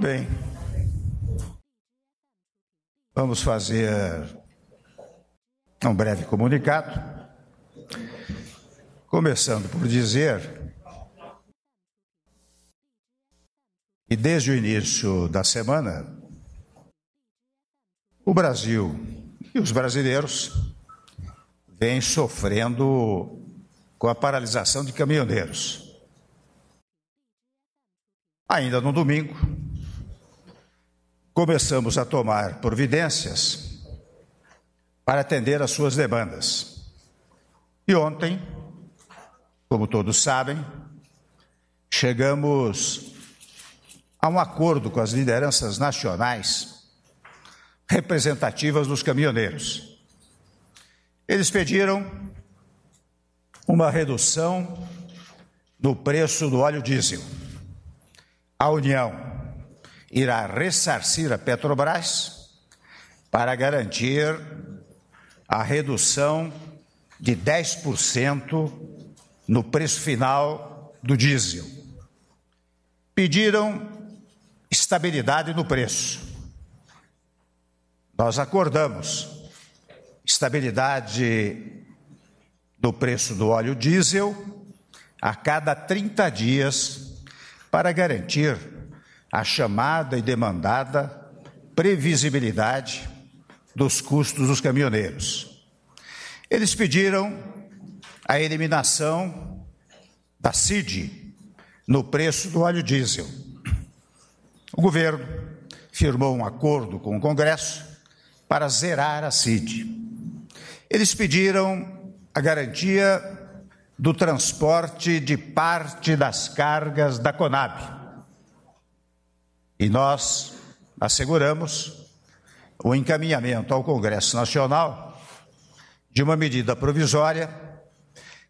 bem. Vamos fazer um breve comunicado, começando por dizer que desde o início da semana, o Brasil e os brasileiros vêm sofrendo com a paralisação de caminhoneiros. Ainda no domingo, começamos a tomar providências para atender às suas demandas. E ontem, como todos sabem, chegamos a um acordo com as lideranças nacionais representativas dos caminhoneiros. Eles pediram uma redução no preço do óleo diesel. A União irá ressarcir a Petrobras para garantir a redução de 10% no preço final do diesel. Pediram estabilidade no preço. Nós acordamos estabilidade no preço do óleo diesel a cada 30 dias para garantir a chamada e demandada previsibilidade dos custos dos caminhoneiros. Eles pediram a eliminação da CID no preço do óleo diesel. O governo firmou um acordo com o Congresso para zerar a CID. Eles pediram a garantia do transporte de parte das cargas da Conab e nós asseguramos o encaminhamento ao Congresso Nacional de uma medida provisória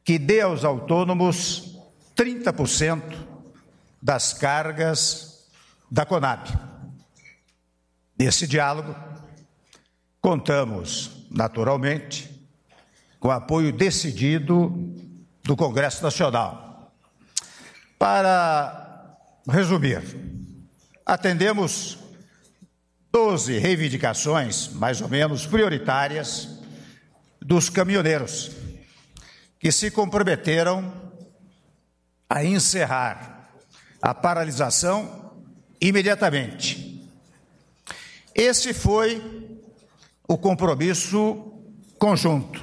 que dê aos autônomos 30% das cargas da Conab. Nesse diálogo, contamos, naturalmente, com o apoio decidido do Congresso Nacional. Para resumir, atendemos 12 reivindicações, mais ou menos prioritárias, dos caminhoneiros, que se comprometeram a encerrar a paralisação imediatamente. Esse foi o compromisso conjunto.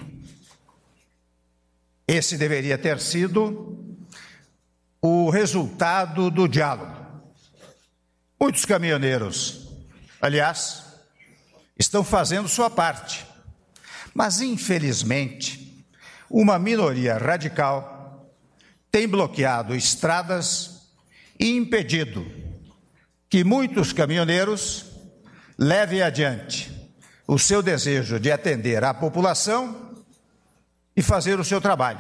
Esse deveria ter sido o resultado do diálogo. Muitos caminhoneiros, aliás, estão fazendo sua parte, mas infelizmente, uma minoria radical tem bloqueado estradas e impedido que muitos caminhoneiros levem adiante o seu desejo de atender à população e fazer o seu trabalho.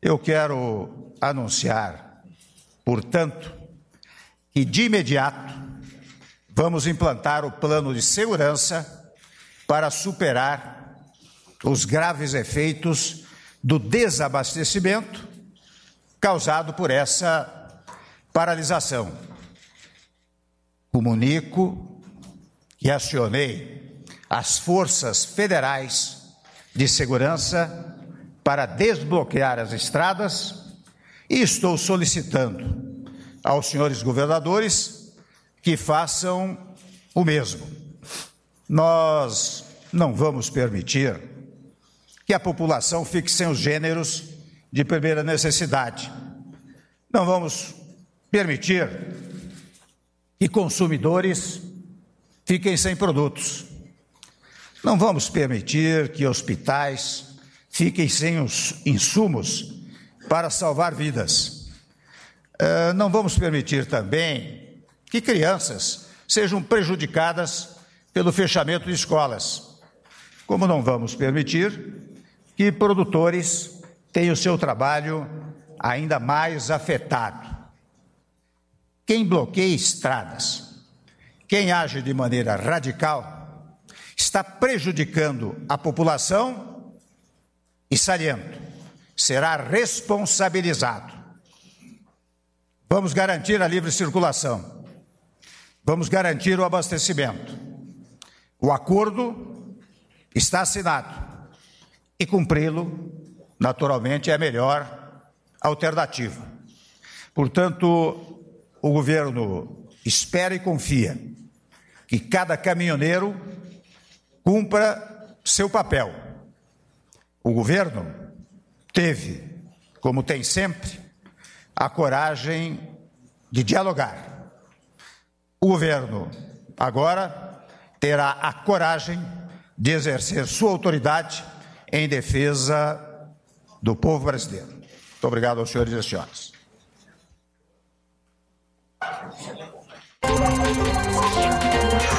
Eu quero anunciar, portanto, que de imediato vamos implantar o plano de segurança para superar os graves efeitos do desabastecimento causado por essa paralisação. Comunico que acionei as forças federais de segurança para desbloquear as estradas e estou solicitando aos senhores governadores que façam o mesmo. Nós não vamos permitir que a população fique sem os gêneros de primeira necessidade. Não vamos permitir que consumidores fiquem sem produtos. Não vamos permitir que hospitais fiquem sem os insumos para salvar vidas. Eh, não vamos permitir também que crianças sejam prejudicadas pelo fechamento de escolas, como não vamos permitir que produtores tenham seu trabalho ainda mais afetado. Quem bloqueia estradas, quem age de maneira radical, está prejudicando a população e, saliento, será responsabilizado. Vamos garantir a livre circulação. vamos garantir o abastecimento. O acordo está assinado e cumpri-lo, naturalmente, é a melhor alternativa. Portanto, o governo espera e confia que cada caminhoneiro cumpra seu papel. O governo teve, como tem sempre, a coragem de dialogar. O governo agora terá a coragem de exercer sua autoridade em defesa do povo brasileiro. Muito obrigado aos senhores e senhoras. Thank you.